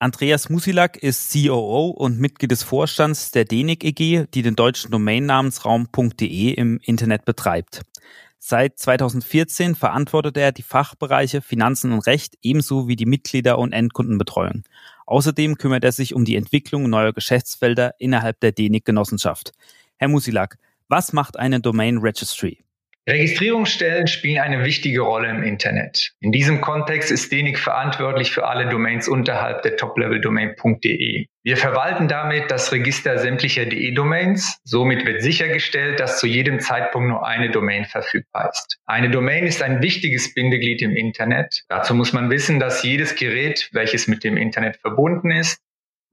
Andreas Musilak ist COO und Mitglied des Vorstands der DENIC EG, die den deutschen Domainnamensraum.de im Internet betreibt. Seit 2014 verantwortet er die Fachbereiche Finanzen und Recht ebenso wie die Mitglieder- und Endkundenbetreuung. Außerdem kümmert er sich um die Entwicklung neuer Geschäftsfelder innerhalb der DENIC-Genossenschaft. Herr Musilak, was macht eine Domain Registry? Registrierungsstellen spielen eine wichtige Rolle im Internet. In diesem Kontext ist DENIC verantwortlich für alle Domains unterhalb der Top-Level-Domain.de. Wir verwalten damit das Register sämtlicher DE-Domains. Somit wird sichergestellt, dass zu jedem Zeitpunkt nur eine Domain verfügbar ist. Eine Domain ist ein wichtiges Bindeglied im Internet. Dazu muss man wissen, dass jedes Gerät, welches mit dem Internet verbunden ist,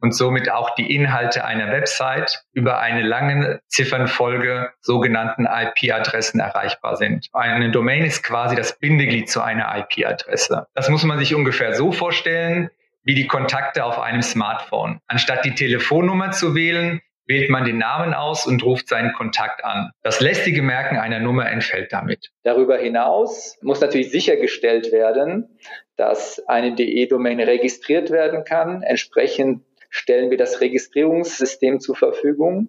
und somit auch die Inhalte einer Website über eine lange Ziffernfolge sogenannten IP-Adressen erreichbar sind. Eine Domain ist quasi das Bindeglied zu einer IP-Adresse. Das muss man sich ungefähr so vorstellen wie die Kontakte auf einem Smartphone. Anstatt die Telefonnummer zu wählen, wählt man den Namen aus und ruft seinen Kontakt an. Das lästige Merken einer Nummer entfällt damit. Darüber hinaus muss natürlich sichergestellt werden, dass eine DE-Domain registriert werden kann, entsprechend stellen wir das Registrierungssystem zur Verfügung.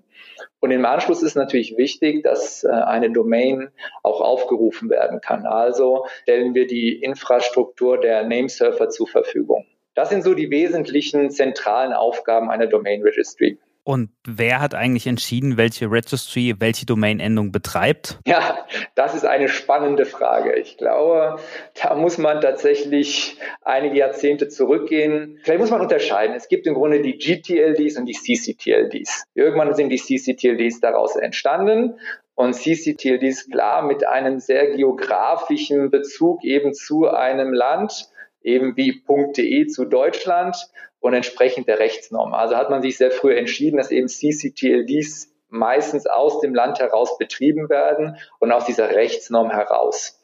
Und im Anschluss ist natürlich wichtig, dass äh, eine Domain auch aufgerufen werden kann. Also stellen wir die Infrastruktur der Namesurfer zur Verfügung. Das sind so die wesentlichen zentralen Aufgaben einer Domain Registry. Und wer hat eigentlich entschieden, welche Registry welche Domain-Endung betreibt? Ja, das ist eine spannende Frage. Ich glaube, da muss man tatsächlich einige Jahrzehnte zurückgehen. Vielleicht muss man unterscheiden. Es gibt im Grunde die GTLDs und die CCTLDs. Irgendwann sind die CCTLDs daraus entstanden und CCTLDs klar mit einem sehr geografischen Bezug eben zu einem Land, eben wie .de zu Deutschland und entsprechend der Rechtsnorm. Also hat man sich sehr früh entschieden, dass eben CCTLDs meistens aus dem Land heraus betrieben werden und aus dieser Rechtsnorm heraus.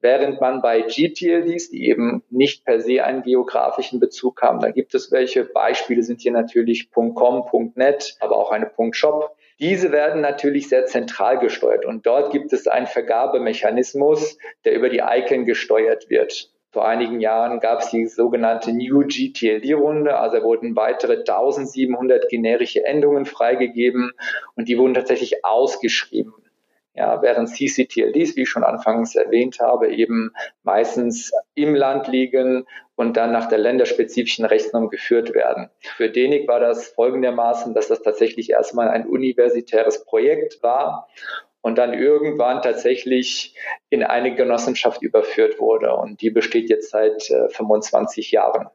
Während man bei GTLDs, die eben nicht per se einen geografischen Bezug haben, da gibt es welche. Beispiele sind hier natürlich .com, .net, aber auch eine .shop. Diese werden natürlich sehr zentral gesteuert und dort gibt es einen Vergabemechanismus, der über die Icon gesteuert wird. Vor einigen Jahren gab es die sogenannte New GTLD-Runde, also wurden weitere 1700 generische Endungen freigegeben und die wurden tatsächlich ausgeschrieben. Ja, während CCTLDs, wie ich schon anfangs erwähnt habe, eben meistens im Land liegen und dann nach der länderspezifischen Rechtsnorm geführt werden. Für DENIC war das folgendermaßen, dass das tatsächlich erstmal ein universitäres Projekt war und dann irgendwann tatsächlich in eine Genossenschaft überführt wurde. Und die besteht jetzt seit äh, 25 Jahren.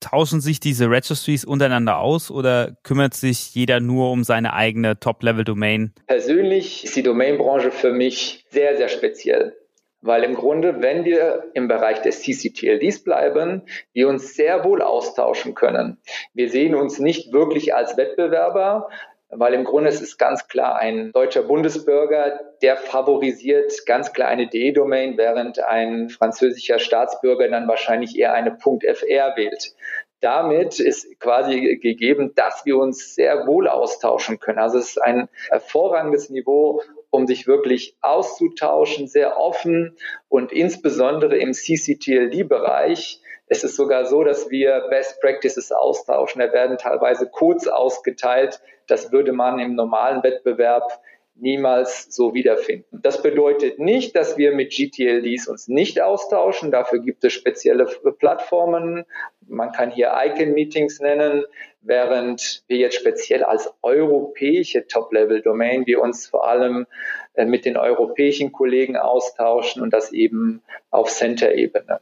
Tauschen sich diese Registries untereinander aus oder kümmert sich jeder nur um seine eigene Top-Level-Domain? Persönlich ist die Domainbranche für mich sehr, sehr speziell. Weil im Grunde, wenn wir im Bereich des CCTLDs bleiben, wir uns sehr wohl austauschen können. Wir sehen uns nicht wirklich als Wettbewerber, weil im Grunde es ist ganz klar ein deutscher Bundesbürger, der favorisiert ganz klar eine DE-Domain, während ein französischer Staatsbürger dann wahrscheinlich eher eine .fr wählt. Damit ist quasi gegeben, dass wir uns sehr wohl austauschen können. Also es ist ein hervorragendes Niveau, um sich wirklich auszutauschen, sehr offen und insbesondere im CCTLD-Bereich es ist sogar so, dass wir Best Practices austauschen. Da werden teilweise Codes ausgeteilt. Das würde man im normalen Wettbewerb niemals so wiederfinden. Das bedeutet nicht, dass wir mit GTLDs uns nicht austauschen. Dafür gibt es spezielle Plattformen. Man kann hier Icon-Meetings nennen, während wir jetzt speziell als europäische Top-Level-Domain wir uns vor allem äh, mit den europäischen Kollegen austauschen und das eben auf Center-Ebene.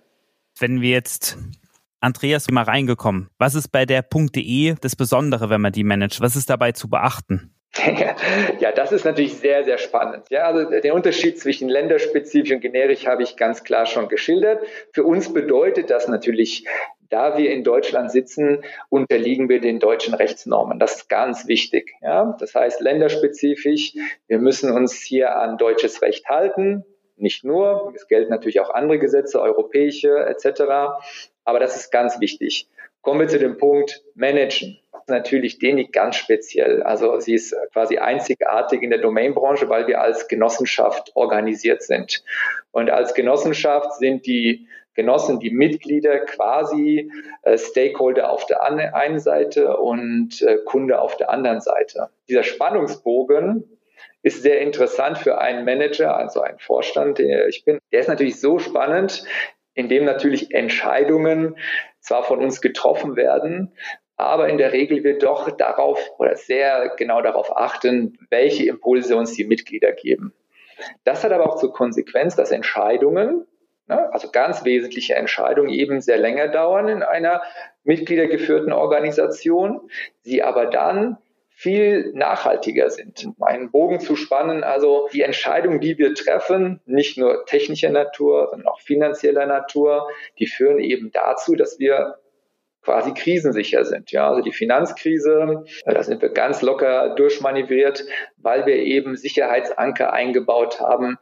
Wenn wir jetzt Andreas, mal reingekommen. Was ist bei der .de das Besondere, wenn man die managt? Was ist dabei zu beachten? Ja, das ist natürlich sehr, sehr spannend. Ja, also den Unterschied zwischen länderspezifisch und generisch habe ich ganz klar schon geschildert. Für uns bedeutet das natürlich, da wir in Deutschland sitzen, unterliegen wir den deutschen Rechtsnormen. Das ist ganz wichtig. Ja, das heißt länderspezifisch. Wir müssen uns hier an deutsches Recht halten nicht nur, es gelten natürlich auch andere Gesetze, europäische etc. Aber das ist ganz wichtig. Kommen wir zu dem Punkt Managen. Natürlich DENIC ganz speziell. Also sie ist quasi einzigartig in der Domainbranche, weil wir als Genossenschaft organisiert sind. Und als Genossenschaft sind die Genossen, die Mitglieder quasi äh, Stakeholder auf der einen Seite und äh, Kunde auf der anderen Seite. Dieser Spannungsbogen ist sehr interessant für einen Manager, also einen Vorstand, der ich bin. Der ist natürlich so spannend, indem natürlich Entscheidungen zwar von uns getroffen werden, aber in der Regel wir doch darauf oder sehr genau darauf achten, welche Impulse uns die Mitglieder geben. Das hat aber auch zur Konsequenz, dass Entscheidungen, ne, also ganz wesentliche Entscheidungen eben sehr länger dauern in einer mitgliedergeführten Organisation, sie aber dann viel nachhaltiger sind. Um einen Bogen zu spannen, also die Entscheidungen, die wir treffen, nicht nur technischer Natur, sondern auch finanzieller Natur, die führen eben dazu, dass wir quasi krisensicher sind. Ja, also die Finanzkrise, äh, da sind wir ganz locker durchmanövriert, weil wir eben Sicherheitsanker eingebaut haben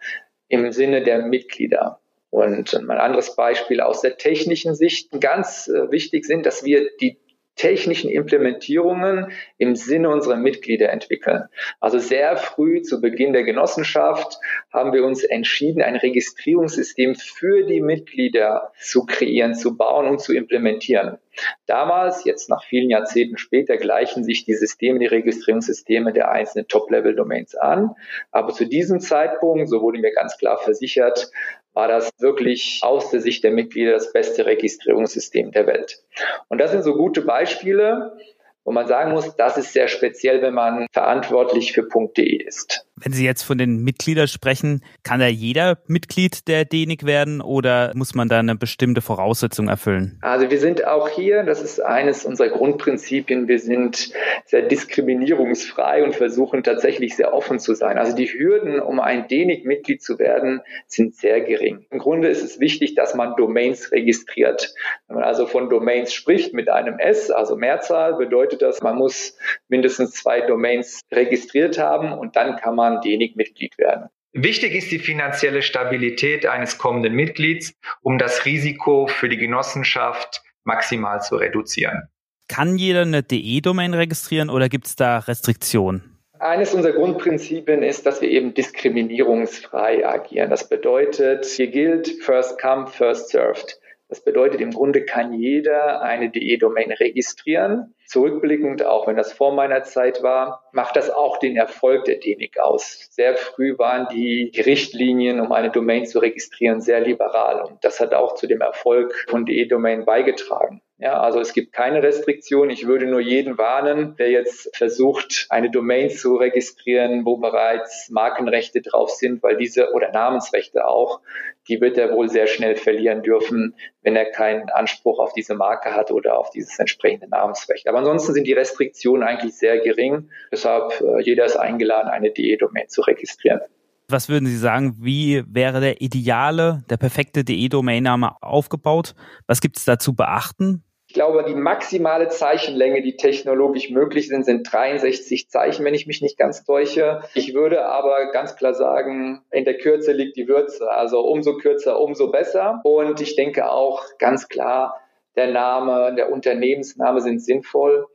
im Sinne der Mitglieder. Und ein anderes Beispiel aus der technischen Sicht ganz äh, wichtig sind, dass wir die technischen Implementierungen im Sinne unserer Mitglieder entwickeln. Also sehr früh zu Beginn der Genossenschaft haben wir uns entschieden, ein Registrierungssystem für die Mitglieder zu kreieren, zu bauen und zu implementieren. Damals, jetzt nach vielen Jahrzehnten später, gleichen sich die Systeme, die Registrierungssysteme der einzelnen Top-Level-Domains an. Aber zu diesem Zeitpunkt, so wurde mir ganz klar versichert, war das wirklich aus der Sicht der Mitglieder das beste Registrierungssystem der Welt. Und das sind so gute Beispiele, wo man sagen muss, das ist sehr speziell, wenn man verantwortlich für .de ist. Wenn Sie jetzt von den Mitgliedern sprechen, kann da jeder Mitglied der DENIC werden oder muss man da eine bestimmte Voraussetzung erfüllen? Also wir sind auch hier, das ist eines unserer Grundprinzipien, wir sind sehr diskriminierungsfrei und versuchen tatsächlich sehr offen zu sein. Also die Hürden, um ein DENIC-Mitglied zu werden, sind sehr gering. Im Grunde ist es wichtig, dass man Domains registriert. Wenn man also von Domains spricht mit einem S, also Mehrzahl, bedeutet das, man muss mindestens zwei Domains registriert haben und dann kann man man DENIC-Mitglied werden. Wichtig ist die finanzielle Stabilität eines kommenden Mitglieds, um das Risiko für die Genossenschaft maximal zu reduzieren. Kann jeder eine DE-Domain registrieren oder gibt es da Restriktionen? Eines unserer Grundprinzipien ist, dass wir eben diskriminierungsfrei agieren. Das bedeutet, hier gilt First Come, First Served. Das bedeutet, im Grunde kann jeder eine DE-Domain registrieren. Zurückblickend, auch wenn das vor meiner Zeit war, macht das auch den Erfolg der DENIC aus. Sehr früh waren die Richtlinien, um eine Domain zu registrieren, sehr liberal. Und das hat auch zu dem Erfolg von DE-Domain beigetragen. Ja, also es gibt keine Restriktion. Ich würde nur jeden warnen, der jetzt versucht, eine Domain zu registrieren, wo bereits Markenrechte drauf sind, weil diese oder Namensrechte auch, die wird er wohl sehr schnell verlieren dürfen, wenn er keinen Anspruch auf diese Marke hat oder auf dieses entsprechende Namensrecht. Aber ansonsten sind die Restriktionen eigentlich sehr gering. Deshalb äh, jeder ist eingeladen, eine DE-Domain zu registrieren. Was würden Sie sagen, wie wäre der ideale, der perfekte DE-Domain-Name aufgebaut? Was gibt es da zu beachten? Ich glaube, die maximale Zeichenlänge, die technologisch möglich sind, sind 63 Zeichen, wenn ich mich nicht ganz täusche. Ich würde aber ganz klar sagen, in der Kürze liegt die Würze. Also umso kürzer, umso besser. Und ich denke auch ganz klar, der Name, der Unternehmensname sind sinnvoll.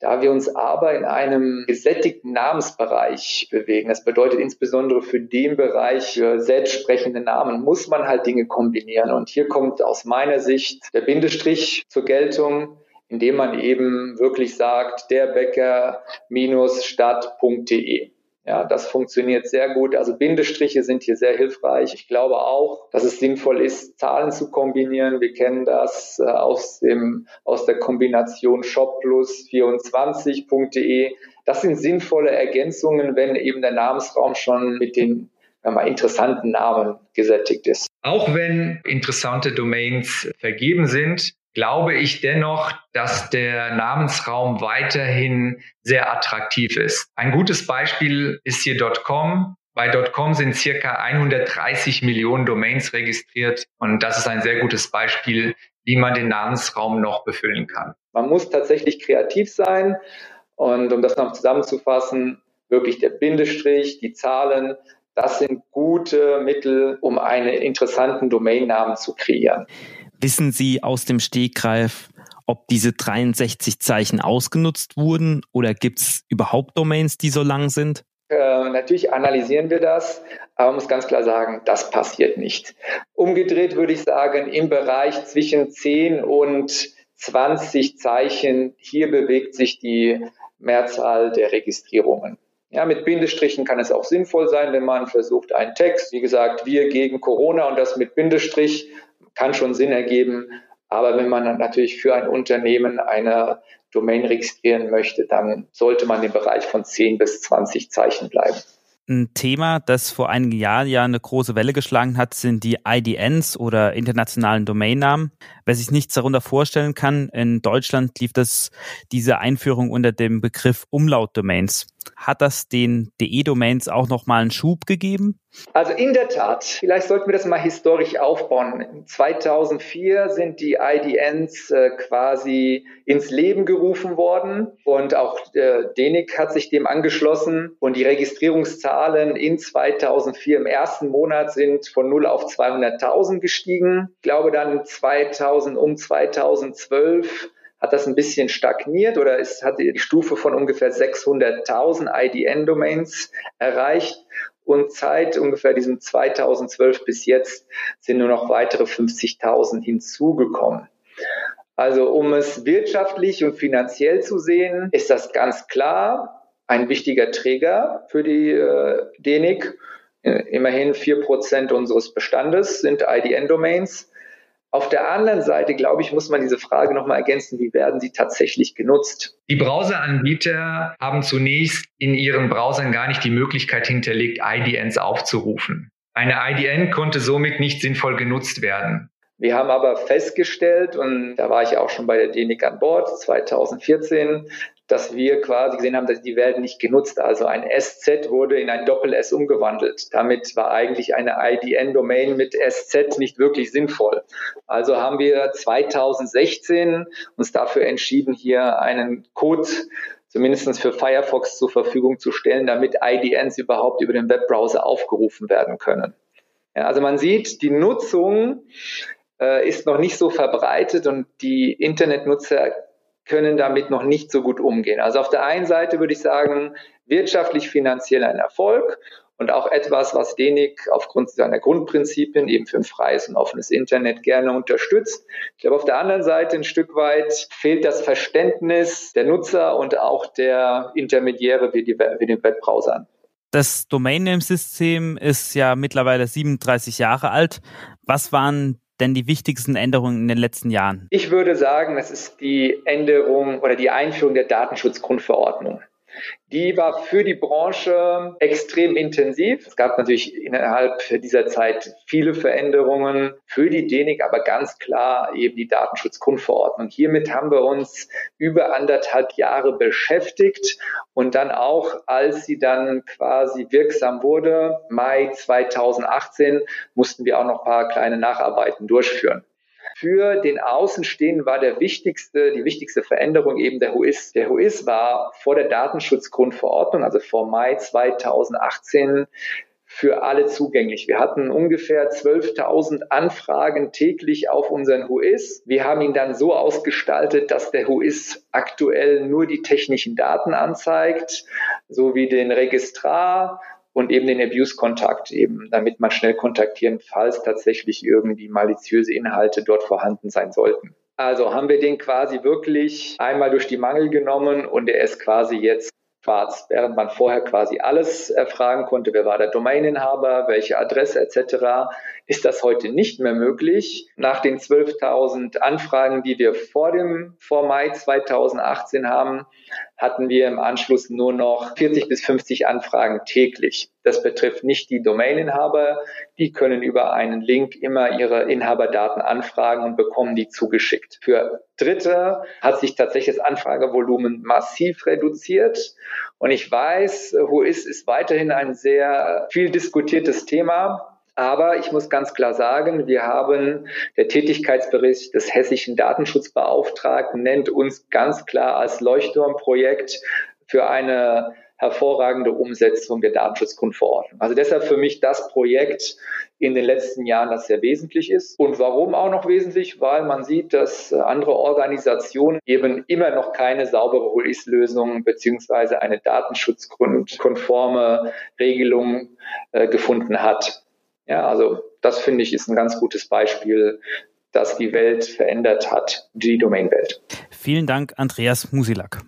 Da wir uns aber in einem gesättigten Namensbereich bewegen, das bedeutet insbesondere für den Bereich für selbstsprechende Namen, muss man halt Dinge kombinieren. Und hier kommt aus meiner Sicht der Bindestrich zur Geltung, indem man eben wirklich sagt, der Bäcker-stadt.de. Ja, das funktioniert sehr gut. Also Bindestriche sind hier sehr hilfreich. Ich glaube auch, dass es sinnvoll ist, Zahlen zu kombinieren. Wir kennen das äh, aus, dem, aus der Kombination shopplus24.de. Das sind sinnvolle Ergänzungen, wenn eben der Namensraum schon mit den mal, interessanten Namen gesättigt ist. Auch wenn interessante Domains vergeben sind, glaube ich dennoch, dass der Namensraum weiterhin sehr attraktiv ist. Ein gutes Beispiel ist hier .com. Bei .com sind circa 130 Millionen Domains registriert und das ist ein sehr gutes Beispiel, wie man den Namensraum noch befüllen kann. Man muss tatsächlich kreativ sein und um das noch zusammenzufassen, wirklich der Bindestrich, die Zahlen, das sind gute Mittel, um einen interessanten Domainnamen zu kreieren. Wissen Sie aus dem Stegreif, ob diese 63 Zeichen ausgenutzt wurden oder gibt es überhaupt Domains, die so lang sind? Äh, natürlich analysieren wir das, aber man muss ganz klar sagen, das passiert nicht. Umgedreht würde ich sagen, im Bereich zwischen 10 und 20 Zeichen, hier bewegt sich die Mehrzahl der Registrierungen. Ja, mit Bindestrichen kann es auch sinnvoll sein, wenn man versucht, einen Text, wie gesagt, wir gegen Corona und das mit Bindestrich kann schon Sinn ergeben. Aber wenn man natürlich für ein Unternehmen eine Domain registrieren möchte, dann sollte man im Bereich von 10 bis 20 Zeichen bleiben. Ein Thema, das vor einigen Jahren ja eine große Welle geschlagen hat, sind die IDNs oder internationalen Domainnamen. Wer sich nichts darunter vorstellen kann, in Deutschland lief das diese Einführung unter dem Begriff Umlautdomains. Hat das den DE-Domains auch nochmal einen Schub gegeben? Also in der Tat, vielleicht sollten wir das mal historisch aufbauen. 2004 sind die IDNs äh, quasi ins Leben gerufen worden und auch äh, DENIC hat sich dem angeschlossen und die Registrierungszahlen in 2004 im ersten Monat sind von 0 auf 200.000 gestiegen. Ich glaube dann 2000 um 2012 hat das ein bisschen stagniert oder es hat die Stufe von ungefähr 600.000 IDN-Domains erreicht. Und seit ungefähr diesem 2012 bis jetzt sind nur noch weitere 50.000 hinzugekommen. Also um es wirtschaftlich und finanziell zu sehen, ist das ganz klar ein wichtiger Träger für die äh, DENIC. Immerhin vier Prozent unseres Bestandes sind IDN-Domains. Auf der anderen Seite, glaube ich, muss man diese Frage nochmal ergänzen, wie werden sie tatsächlich genutzt? Die Browseranbieter haben zunächst in ihren Browsern gar nicht die Möglichkeit hinterlegt, IDNs aufzurufen. Eine IDN konnte somit nicht sinnvoll genutzt werden. Wir haben aber festgestellt, und da war ich auch schon bei der DENIC an Bord 2014, dass wir quasi gesehen haben, dass die werden nicht genutzt. Also ein SZ wurde in ein Doppel-S umgewandelt. Damit war eigentlich eine IDN-Domain mit SZ nicht wirklich sinnvoll. Also haben wir 2016 uns dafür entschieden, hier einen Code zumindest für Firefox zur Verfügung zu stellen, damit IDNs überhaupt über den Webbrowser aufgerufen werden können. Ja, also man sieht, die Nutzung äh, ist noch nicht so verbreitet und die Internetnutzer können damit noch nicht so gut umgehen. Also auf der einen Seite würde ich sagen, wirtschaftlich, finanziell ein Erfolg und auch etwas, was DENIC aufgrund seiner Grundprinzipien eben für ein freies und offenes Internet gerne unterstützt. Ich glaube, auf der anderen Seite ein Stück weit fehlt das Verständnis der Nutzer und auch der Intermediäre wie, die, wie den Webbrowsern. Das Domain-Name-System ist ja mittlerweile 37 Jahre alt. Was waren denn die wichtigsten Änderungen in den letzten Jahren? Ich würde sagen, das ist die Änderung oder die Einführung der Datenschutzgrundverordnung. Die war für die Branche extrem intensiv. Es gab natürlich innerhalb dieser Zeit viele Veränderungen für die DENIC, aber ganz klar eben die Datenschutzgrundverordnung. Hiermit haben wir uns über anderthalb Jahre beschäftigt und dann auch, als sie dann quasi wirksam wurde, Mai 2018, mussten wir auch noch ein paar kleine Nacharbeiten durchführen. Für den Außenstehenden war der wichtigste, die wichtigste Veränderung eben der HUIS. Der HUIS war vor der Datenschutzgrundverordnung, also vor Mai 2018, für alle zugänglich. Wir hatten ungefähr 12.000 Anfragen täglich auf unseren HUIS. Wir haben ihn dann so ausgestaltet, dass der HUIS aktuell nur die technischen Daten anzeigt, sowie den Registrar, und eben den Abuse-Kontakt eben, damit man schnell kontaktieren, falls tatsächlich irgendwie maliziöse Inhalte dort vorhanden sein sollten. Also haben wir den quasi wirklich einmal durch die Mangel genommen und er ist quasi jetzt schwarz, während man vorher quasi alles erfragen konnte, wer war der Domaininhaber, welche Adresse etc., ist das heute nicht mehr möglich. Nach den 12.000 Anfragen, die wir vor dem vor Mai 2018 haben, hatten wir im Anschluss nur noch 40 bis 50 Anfragen täglich. Das betrifft nicht die Domaininhaber. Die können über einen Link immer ihre Inhaberdaten anfragen und bekommen die zugeschickt. Für Dritte hat sich tatsächlich das Anfragevolumen massiv reduziert. Und ich weiß, Whois ist weiterhin ein sehr viel diskutiertes Thema. Aber ich muss ganz klar sagen, wir haben, der Tätigkeitsbericht des hessischen Datenschutzbeauftragten nennt uns ganz klar als Leuchtturmprojekt für eine hervorragende Umsetzung der Datenschutzgrundverordnung. Also deshalb für mich das Projekt in den letzten Jahren, das sehr wesentlich ist. Und warum auch noch wesentlich? Weil man sieht, dass andere Organisationen eben immer noch keine saubere HOLIS-Lösung beziehungsweise eine datenschutzkonforme Regelung äh, gefunden hat. Ja, also das finde ich ist ein ganz gutes Beispiel, das die Welt verändert hat, die Domainwelt. Vielen Dank, Andreas Musilak.